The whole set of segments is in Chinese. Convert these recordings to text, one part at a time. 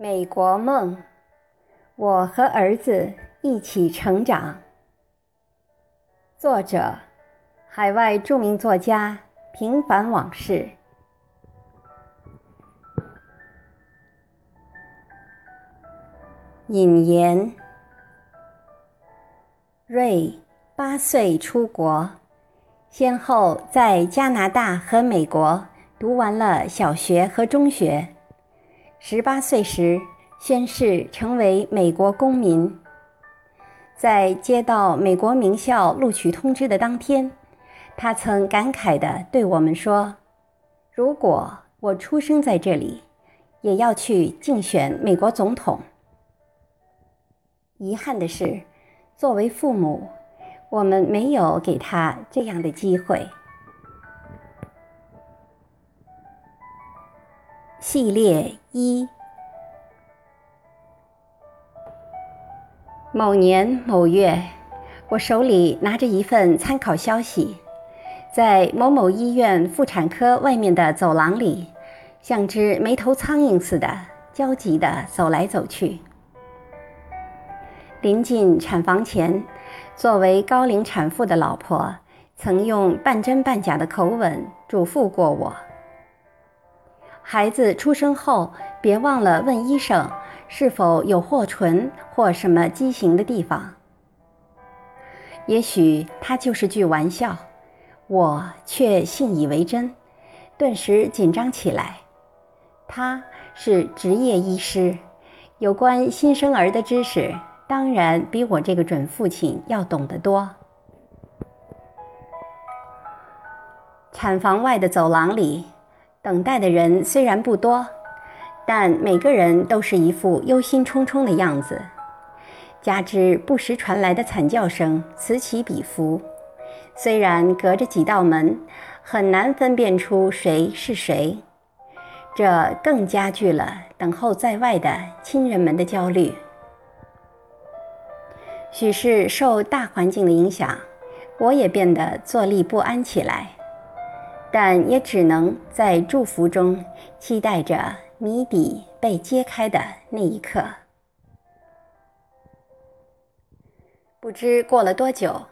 美国梦，我和儿子一起成长。作者：海外著名作家平凡往事。引言：瑞八岁出国，先后在加拿大和美国读完了小学和中学。十八岁时，宣誓成为美国公民。在接到美国名校录取通知的当天，他曾感慨地对我们说：“如果我出生在这里，也要去竞选美国总统。”遗憾的是，作为父母，我们没有给他这样的机会。系列一。某年某月，我手里拿着一份参考消息，在某某医院妇产科外面的走廊里，像只没头苍蝇似的焦急地走来走去。临近产房前，作为高龄产妇的老婆曾用半真半假的口吻嘱咐过我。孩子出生后，别忘了问医生是否有霍唇或什么畸形的地方。也许他就是句玩笑，我却信以为真，顿时紧张起来。他是职业医师，有关新生儿的知识当然比我这个准父亲要懂得多。产房外的走廊里。等待的人虽然不多，但每个人都是一副忧心忡忡的样子，加之不时传来的惨叫声此起彼伏，虽然隔着几道门，很难分辨出谁是谁，这更加剧了等候在外的亲人们的焦虑。许是受大环境的影响，我也变得坐立不安起来。但也只能在祝福中期待着谜底被揭开的那一刻。不知过了多久，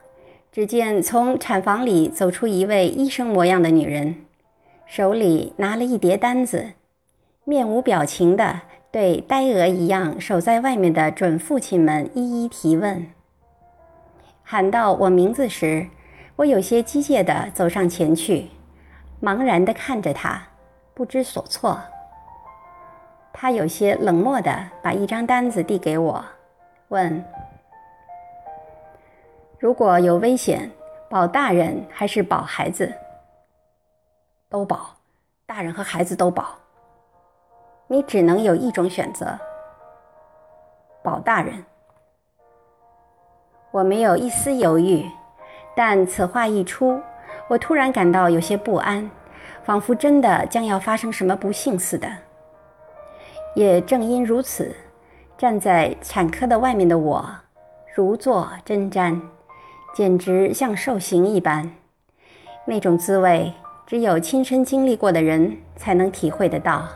只见从产房里走出一位医生模样的女人，手里拿了一叠单子，面无表情地对呆鹅一样守在外面的准父亲们一一提问。喊到我名字时，我有些机械地走上前去。茫然地看着他，不知所措。他有些冷漠地把一张单子递给我，问：“如果有危险，保大人还是保孩子？”“都保，大人和孩子都保。”“你只能有一种选择，保大人。”我没有一丝犹豫，但此话一出。我突然感到有些不安，仿佛真的将要发生什么不幸似的。也正因如此，站在产科的外面的我，如坐针毡，简直像受刑一般。那种滋味，只有亲身经历过的人才能体会得到。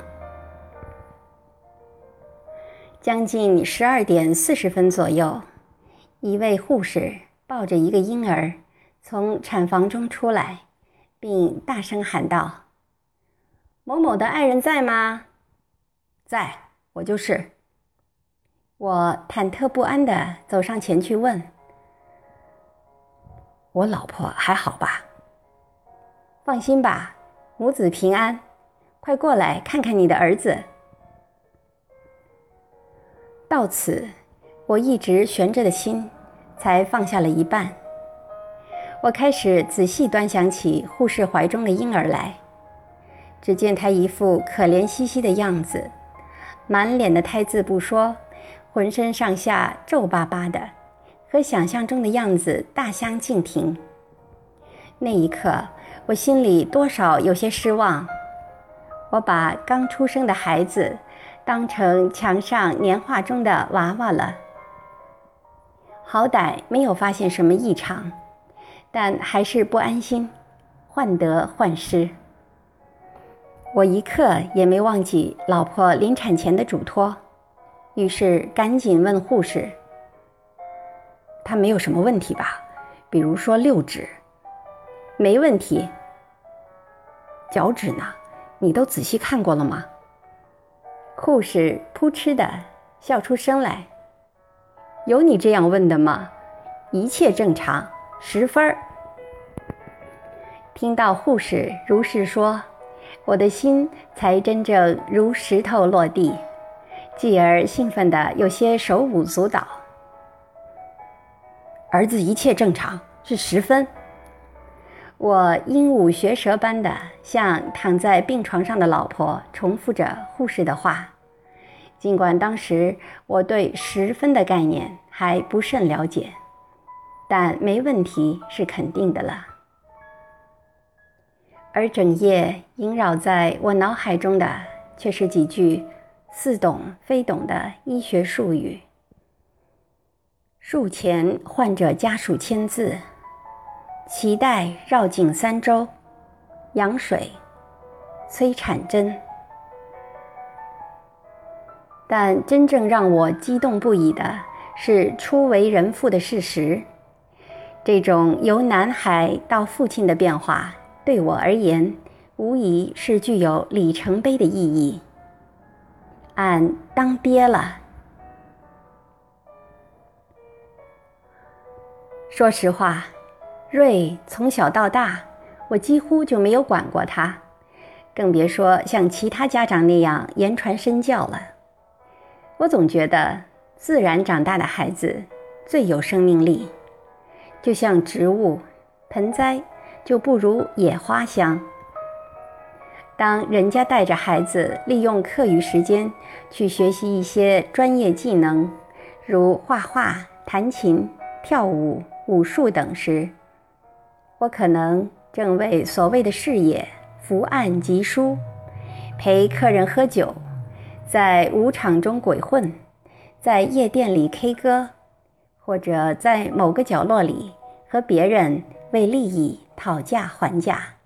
将近十二点四十分左右，一位护士抱着一个婴儿。从产房中出来，并大声喊道：“某某的爱人在吗？在，我就是。”我忐忑不安地走上前去问：“我老婆还好吧？”“放心吧，母子平安。”“快过来看看你的儿子。”到此，我一直悬着的心才放下了一半。我开始仔细端详起护士怀中的婴儿来，只见他一副可怜兮兮的样子，满脸的胎字不说，浑身上下皱巴巴的，和想象中的样子大相径庭。那一刻，我心里多少有些失望。我把刚出生的孩子当成墙上年画中的娃娃了，好歹没有发现什么异常。但还是不安心，患得患失。我一刻也没忘记老婆临产前的嘱托：于是赶紧问护士：“他没有什么问题吧？比如说六指，没问题。脚趾呢？你都仔细看过了吗？”护士扑哧的笑出声来：“有你这样问的吗？一切正常，十分。”听到护士如是说，我的心才真正如石头落地，继而兴奋的有些手舞足蹈。儿子一切正常，是十分。我鹦鹉学舌般的向躺在病床上的老婆重复着护士的话，尽管当时我对十分的概念还不甚了解，但没问题是肯定的了。而整夜萦绕在我脑海中的，却是几句似懂非懂的医学术语：术前患者家属签字，脐带绕颈三周，羊水，催产针。但真正让我激动不已的是初为人父的事实，这种由男孩到父亲的变化。对我而言，无疑是具有里程碑的意义。俺当爹了。说实话，瑞从小到大，我几乎就没有管过他，更别说像其他家长那样言传身教了。我总觉得，自然长大的孩子最有生命力，就像植物、盆栽。就不如野花香。当人家带着孩子利用课余时间去学习一些专业技能，如画画、弹琴、跳舞、武术等时，我可能正为所谓的事业伏案疾书，陪客人喝酒，在舞场中鬼混，在夜店里 K 歌，或者在某个角落里和别人为利益。讨价还价，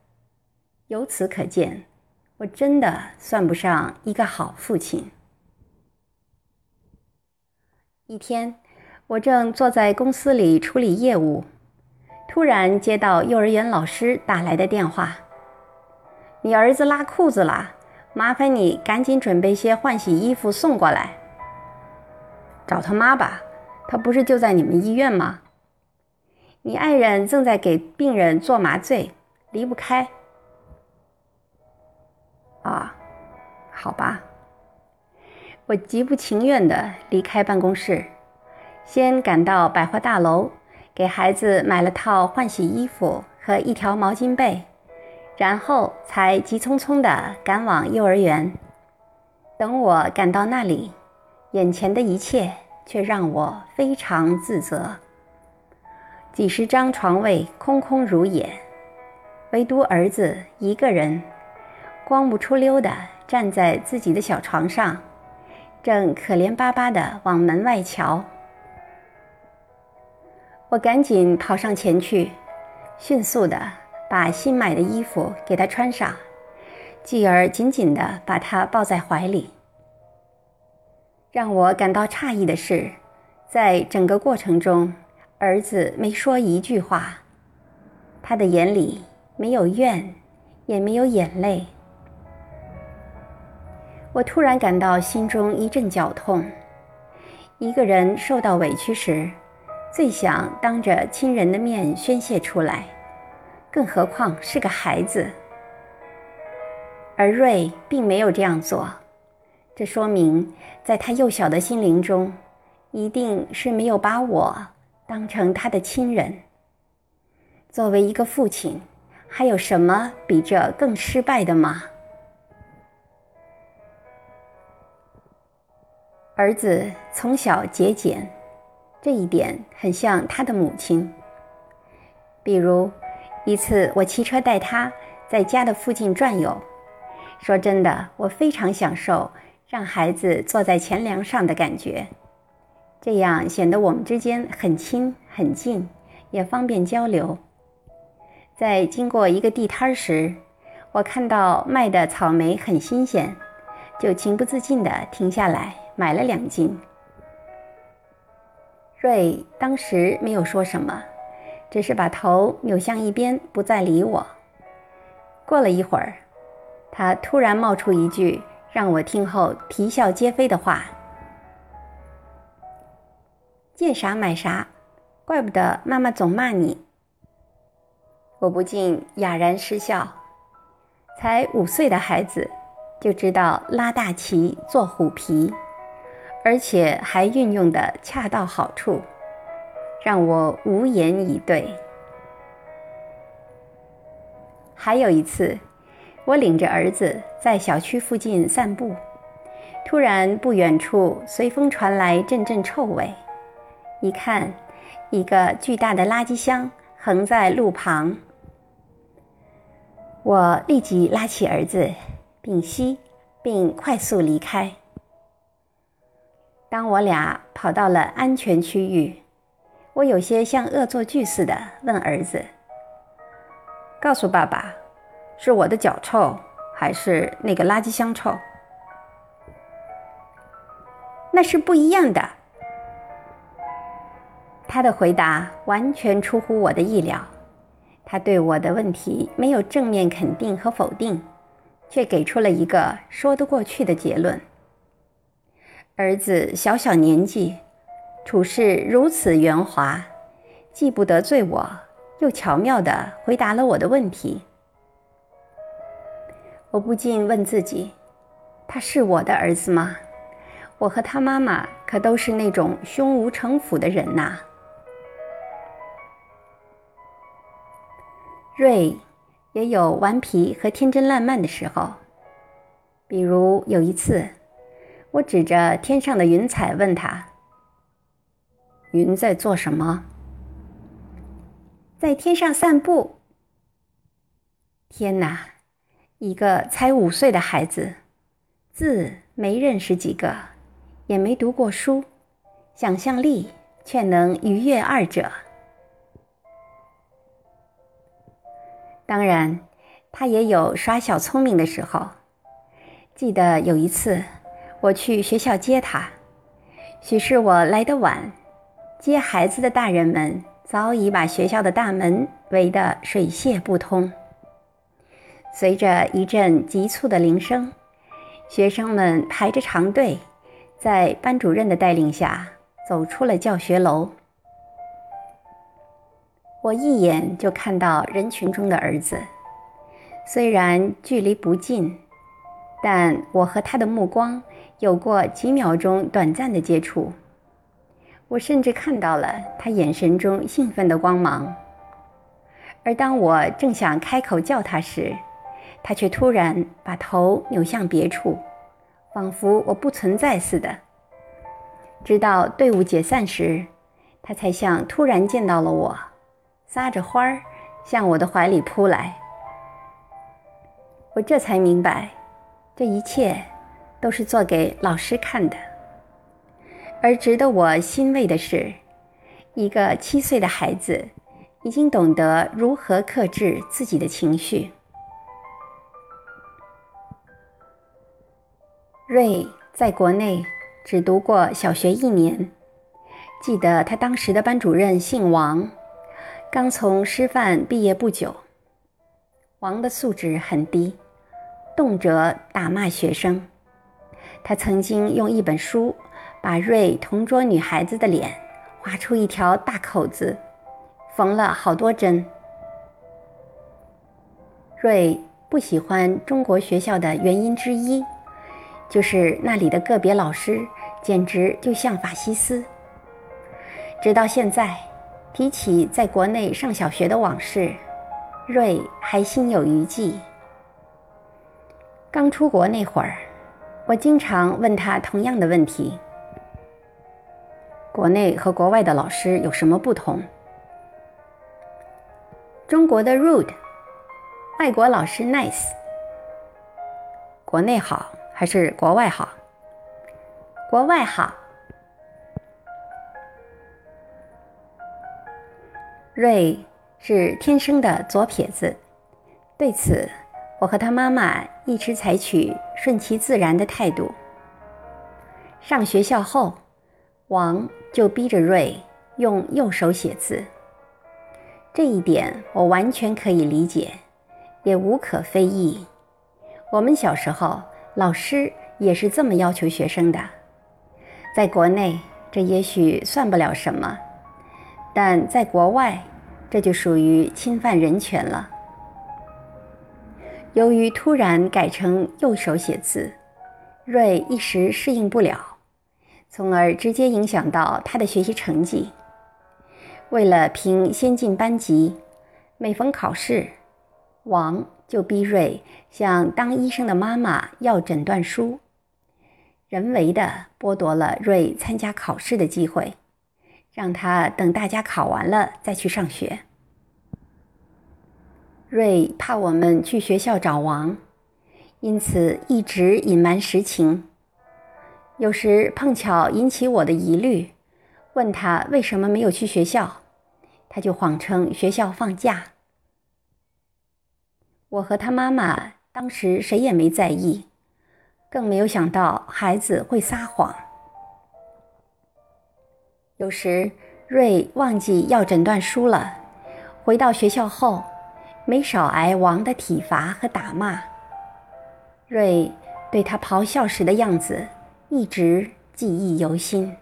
由此可见，我真的算不上一个好父亲。一天，我正坐在公司里处理业务，突然接到幼儿园老师打来的电话：“你儿子拉裤子了，麻烦你赶紧准备些换洗衣服送过来。”找他妈吧，他不是就在你们医院吗？你爱人正在给病人做麻醉，离不开。啊，好吧。我极不情愿的离开办公室，先赶到百货大楼，给孩子买了套换洗衣服和一条毛巾被，然后才急匆匆的赶往幼儿园。等我赶到那里，眼前的一切却让我非常自责。几十张床位空空如也，唯独儿子一个人，光不出溜的站在自己的小床上，正可怜巴巴的往门外瞧。我赶紧跑上前去，迅速的把新买的衣服给他穿上，继而紧紧的把他抱在怀里。让我感到诧异的是，在整个过程中。儿子没说一句话，他的眼里没有怨，也没有眼泪。我突然感到心中一阵绞痛。一个人受到委屈时，最想当着亲人的面宣泄出来，更何况是个孩子。而瑞并没有这样做，这说明在他幼小的心灵中，一定是没有把我。当成他的亲人，作为一个父亲，还有什么比这更失败的吗？儿子从小节俭，这一点很像他的母亲。比如一次，我骑车带他在家的附近转悠，说真的，我非常享受让孩子坐在前梁上的感觉。这样显得我们之间很亲很近，也方便交流。在经过一个地摊时，我看到卖的草莓很新鲜，就情不自禁地停下来买了两斤。瑞当时没有说什么，只是把头扭向一边，不再理我。过了一会儿，他突然冒出一句让我听后啼笑皆非的话：“见啥买啥，怪不得妈妈总骂你。”我不禁哑然失笑。才五岁的孩子就知道拉大旗做虎皮，而且还运用的恰到好处，让我无言以对。还有一次，我领着儿子在小区附近散步，突然不远处随风传来阵阵臭味，一看，一个巨大的垃圾箱横在路旁。我立即拉起儿子，屏息，并快速离开。当我俩跑到了安全区域，我有些像恶作剧似的问儿子：“告诉爸爸，是我的脚臭，还是那个垃圾箱臭？”那是不一样的。他的回答完全出乎我的意料。他对我的问题没有正面肯定和否定，却给出了一个说得过去的结论。儿子小小年纪，处事如此圆滑，既不得罪我，又巧妙地回答了我的问题。我不禁问自己：他是我的儿子吗？我和他妈妈可都是那种胸无城府的人呐。瑞也有顽皮和天真烂漫的时候，比如有一次，我指着天上的云彩问他：“云在做什么？”“在天上散步。”天哪，一个才五岁的孩子，字没认识几个，也没读过书，想象力却能逾越二者。当然，他也有耍小聪明的时候。记得有一次，我去学校接他，许是我来得晚，接孩子的大人们早已把学校的大门围得水泄不通。随着一阵急促的铃声，学生们排着长队，在班主任的带领下走出了教学楼。我一眼就看到人群中的儿子，虽然距离不近，但我和他的目光有过几秒钟短暂的接触。我甚至看到了他眼神中兴奋的光芒。而当我正想开口叫他时，他却突然把头扭向别处，仿佛我不存在似的。直到队伍解散时，他才像突然见到了我。撒着欢儿向我的怀里扑来，我这才明白，这一切都是做给老师看的。而值得我欣慰的是，一个七岁的孩子已经懂得如何克制自己的情绪。瑞在国内只读过小学一年，记得他当时的班主任姓王。刚从师范毕业不久，王的素质很低，动辄打骂学生。他曾经用一本书把瑞同桌女孩子的脸划出一条大口子，缝了好多针。瑞不喜欢中国学校的原因之一，就是那里的个别老师简直就像法西斯。直到现在。提起在国内上小学的往事，瑞还心有余悸。刚出国那会儿，我经常问他同样的问题：国内和国外的老师有什么不同？中国的 rude，外国老师 nice。国内好还是国外好？国外好。瑞是天生的左撇子，对此，我和他妈妈一直采取顺其自然的态度。上学校后，王就逼着瑞用右手写字。这一点我完全可以理解，也无可非议。我们小时候，老师也是这么要求学生的。在国内，这也许算不了什么，但在国外，这就属于侵犯人权了。由于突然改成右手写字，瑞一时适应不了，从而直接影响到他的学习成绩。为了评先进班级，每逢考试，王就逼瑞向当医生的妈妈要诊断书，人为的剥夺了瑞参加考试的机会，让他等大家考完了再去上学。瑞怕我们去学校找王，因此一直隐瞒实情。有时碰巧引起我的疑虑，问他为什么没有去学校。他就谎称学校放假。我和他妈妈当时谁也没在意，更没有想到孩子会撒谎。有时瑞忘记要诊断书了，回到学校后，没少挨王的体罚和打骂。瑞对他咆哮时的样子一直记忆犹新。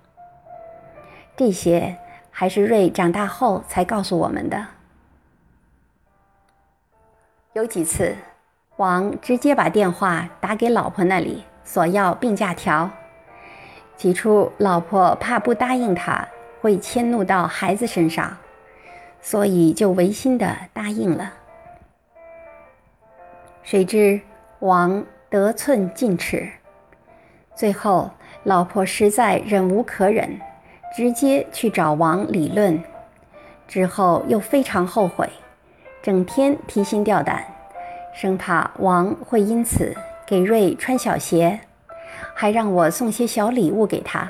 这些。还是瑞长大后才告诉我们的。有几次，王直接把电话打给老婆那里索要病假条。起初，老婆怕不答应他会迁怒到孩子身上，所以就违心的答应了。谁知王得寸进尺，最后老婆实在忍无可忍。直接去找王理论，之后又非常后悔，整天提心吊胆，生怕王会因此给瑞穿小鞋，还让我送些小礼物给他。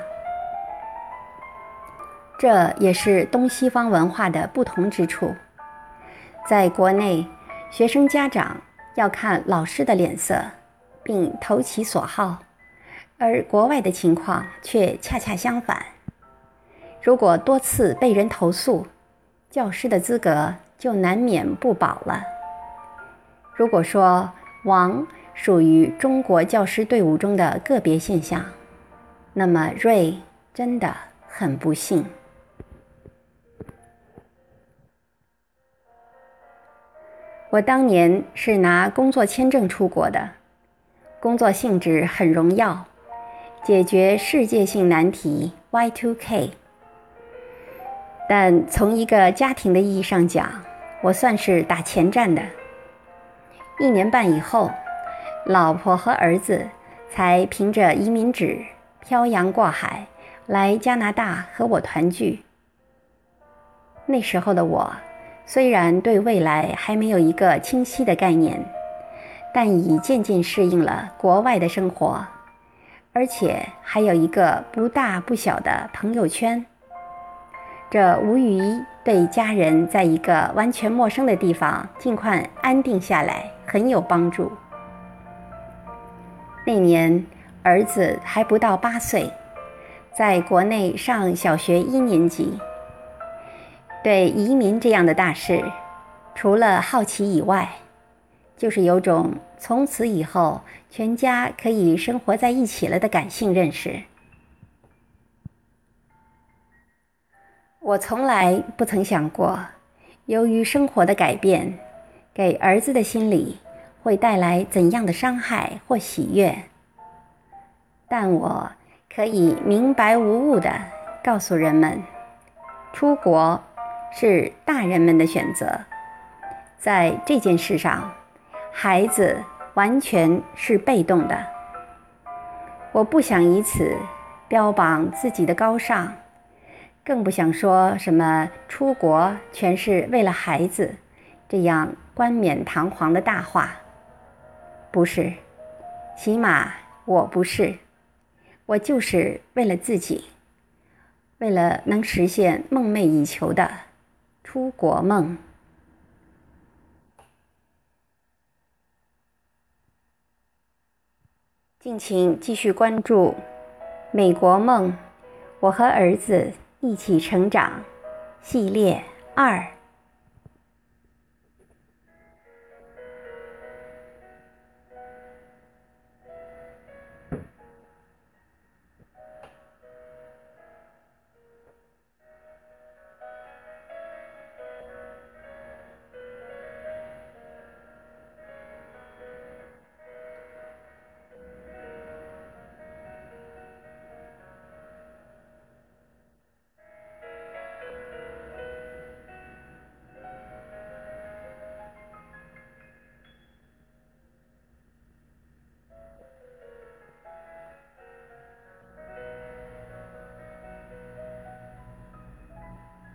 这也是东西方文化的不同之处。在国内，学生家长要看老师的脸色，并投其所好，而国外的情况却恰恰相反。如果多次被人投诉，教师的资格就难免不保了。如果说王属于中国教师队伍中的个别现象，那么瑞真的很不幸。我当年是拿工作签证出国的，工作性质很荣耀，解决世界性难题 Y2K。但从一个家庭的意义上讲，我算是打前站的。一年半以后，老婆和儿子才凭着移民纸漂洋过海来加拿大和我团聚。那时候的我，虽然对未来还没有一个清晰的概念，但已渐渐适应了国外的生活，而且还有一个不大不小的朋友圈。这无疑对家人在一个完全陌生的地方尽快安定下来很有帮助。那年儿子还不到八岁，在国内上小学一年级。对移民这样的大事，除了好奇以外，就是有种从此以后全家可以生活在一起了的感性认识。我从来不曾想过，由于生活的改变，给儿子的心理会带来怎样的伤害或喜悦。但我可以明白无误地告诉人们，出国是大人们的选择，在这件事上，孩子完全是被动的。我不想以此标榜自己的高尚。更不想说什么出国全是为了孩子，这样冠冕堂皇的大话。不是，起码我不是，我就是为了自己，为了能实现梦寐以求的出国梦。敬请继续关注美国梦，我和儿子一起成长，系列二。